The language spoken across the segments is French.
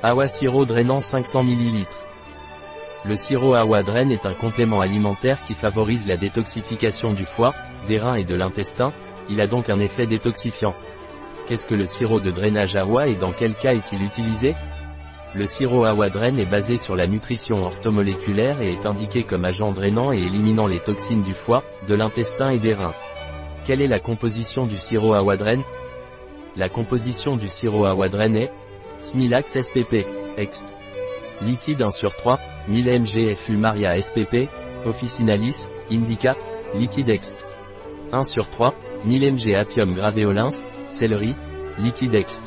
Awa Sirop drainant 500 ml. Le sirop Awa Drain est un complément alimentaire qui favorise la détoxification du foie, des reins et de l'intestin, il a donc un effet détoxifiant. Qu'est-ce que le sirop de drainage Awa et dans quel cas est-il utilisé? Le sirop Awa Drain est basé sur la nutrition orthomoléculaire et est indiqué comme agent drainant et éliminant les toxines du foie, de l'intestin et des reins. Quelle est la composition du sirop Awa Drain? La composition du sirop Awa Drain est Smilax SPP, Ext. Liquide 1 sur 3, 1000 mg Fulmaria SPP, Officinalis, Indica, Liquide Ext. 1 sur 3, 1000 mg Apium graveolens, Céleri, Liquide Ext.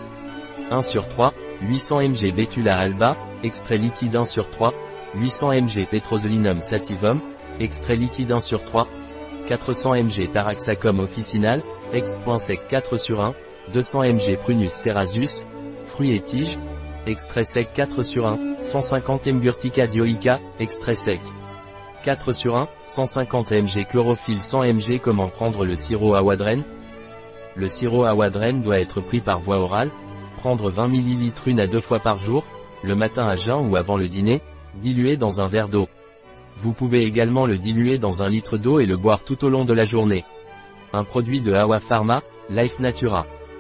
1 sur 3, 800 mg Betula alba, extrait liquide 1 sur 3, 800 mg Petroselinum sativum, extrait liquide 1 sur 3, 400 mg Taraxacum officinal, ex.sec 4 sur 1, 200 mg Prunus cerasus, fruits et tiges, extrait sec 4 sur 1, 150 Mgurtica dioica, extrait sec. 4 sur 1, 150 mg chlorophylle 100 mg Comment prendre le sirop Awadren Le sirop Awadren doit être pris par voie orale, prendre 20 ml une à deux fois par jour, le matin à jeun ou avant le dîner, dilué dans un verre d'eau. Vous pouvez également le diluer dans un litre d'eau et le boire tout au long de la journée. Un produit de Awa Pharma, Life Natura.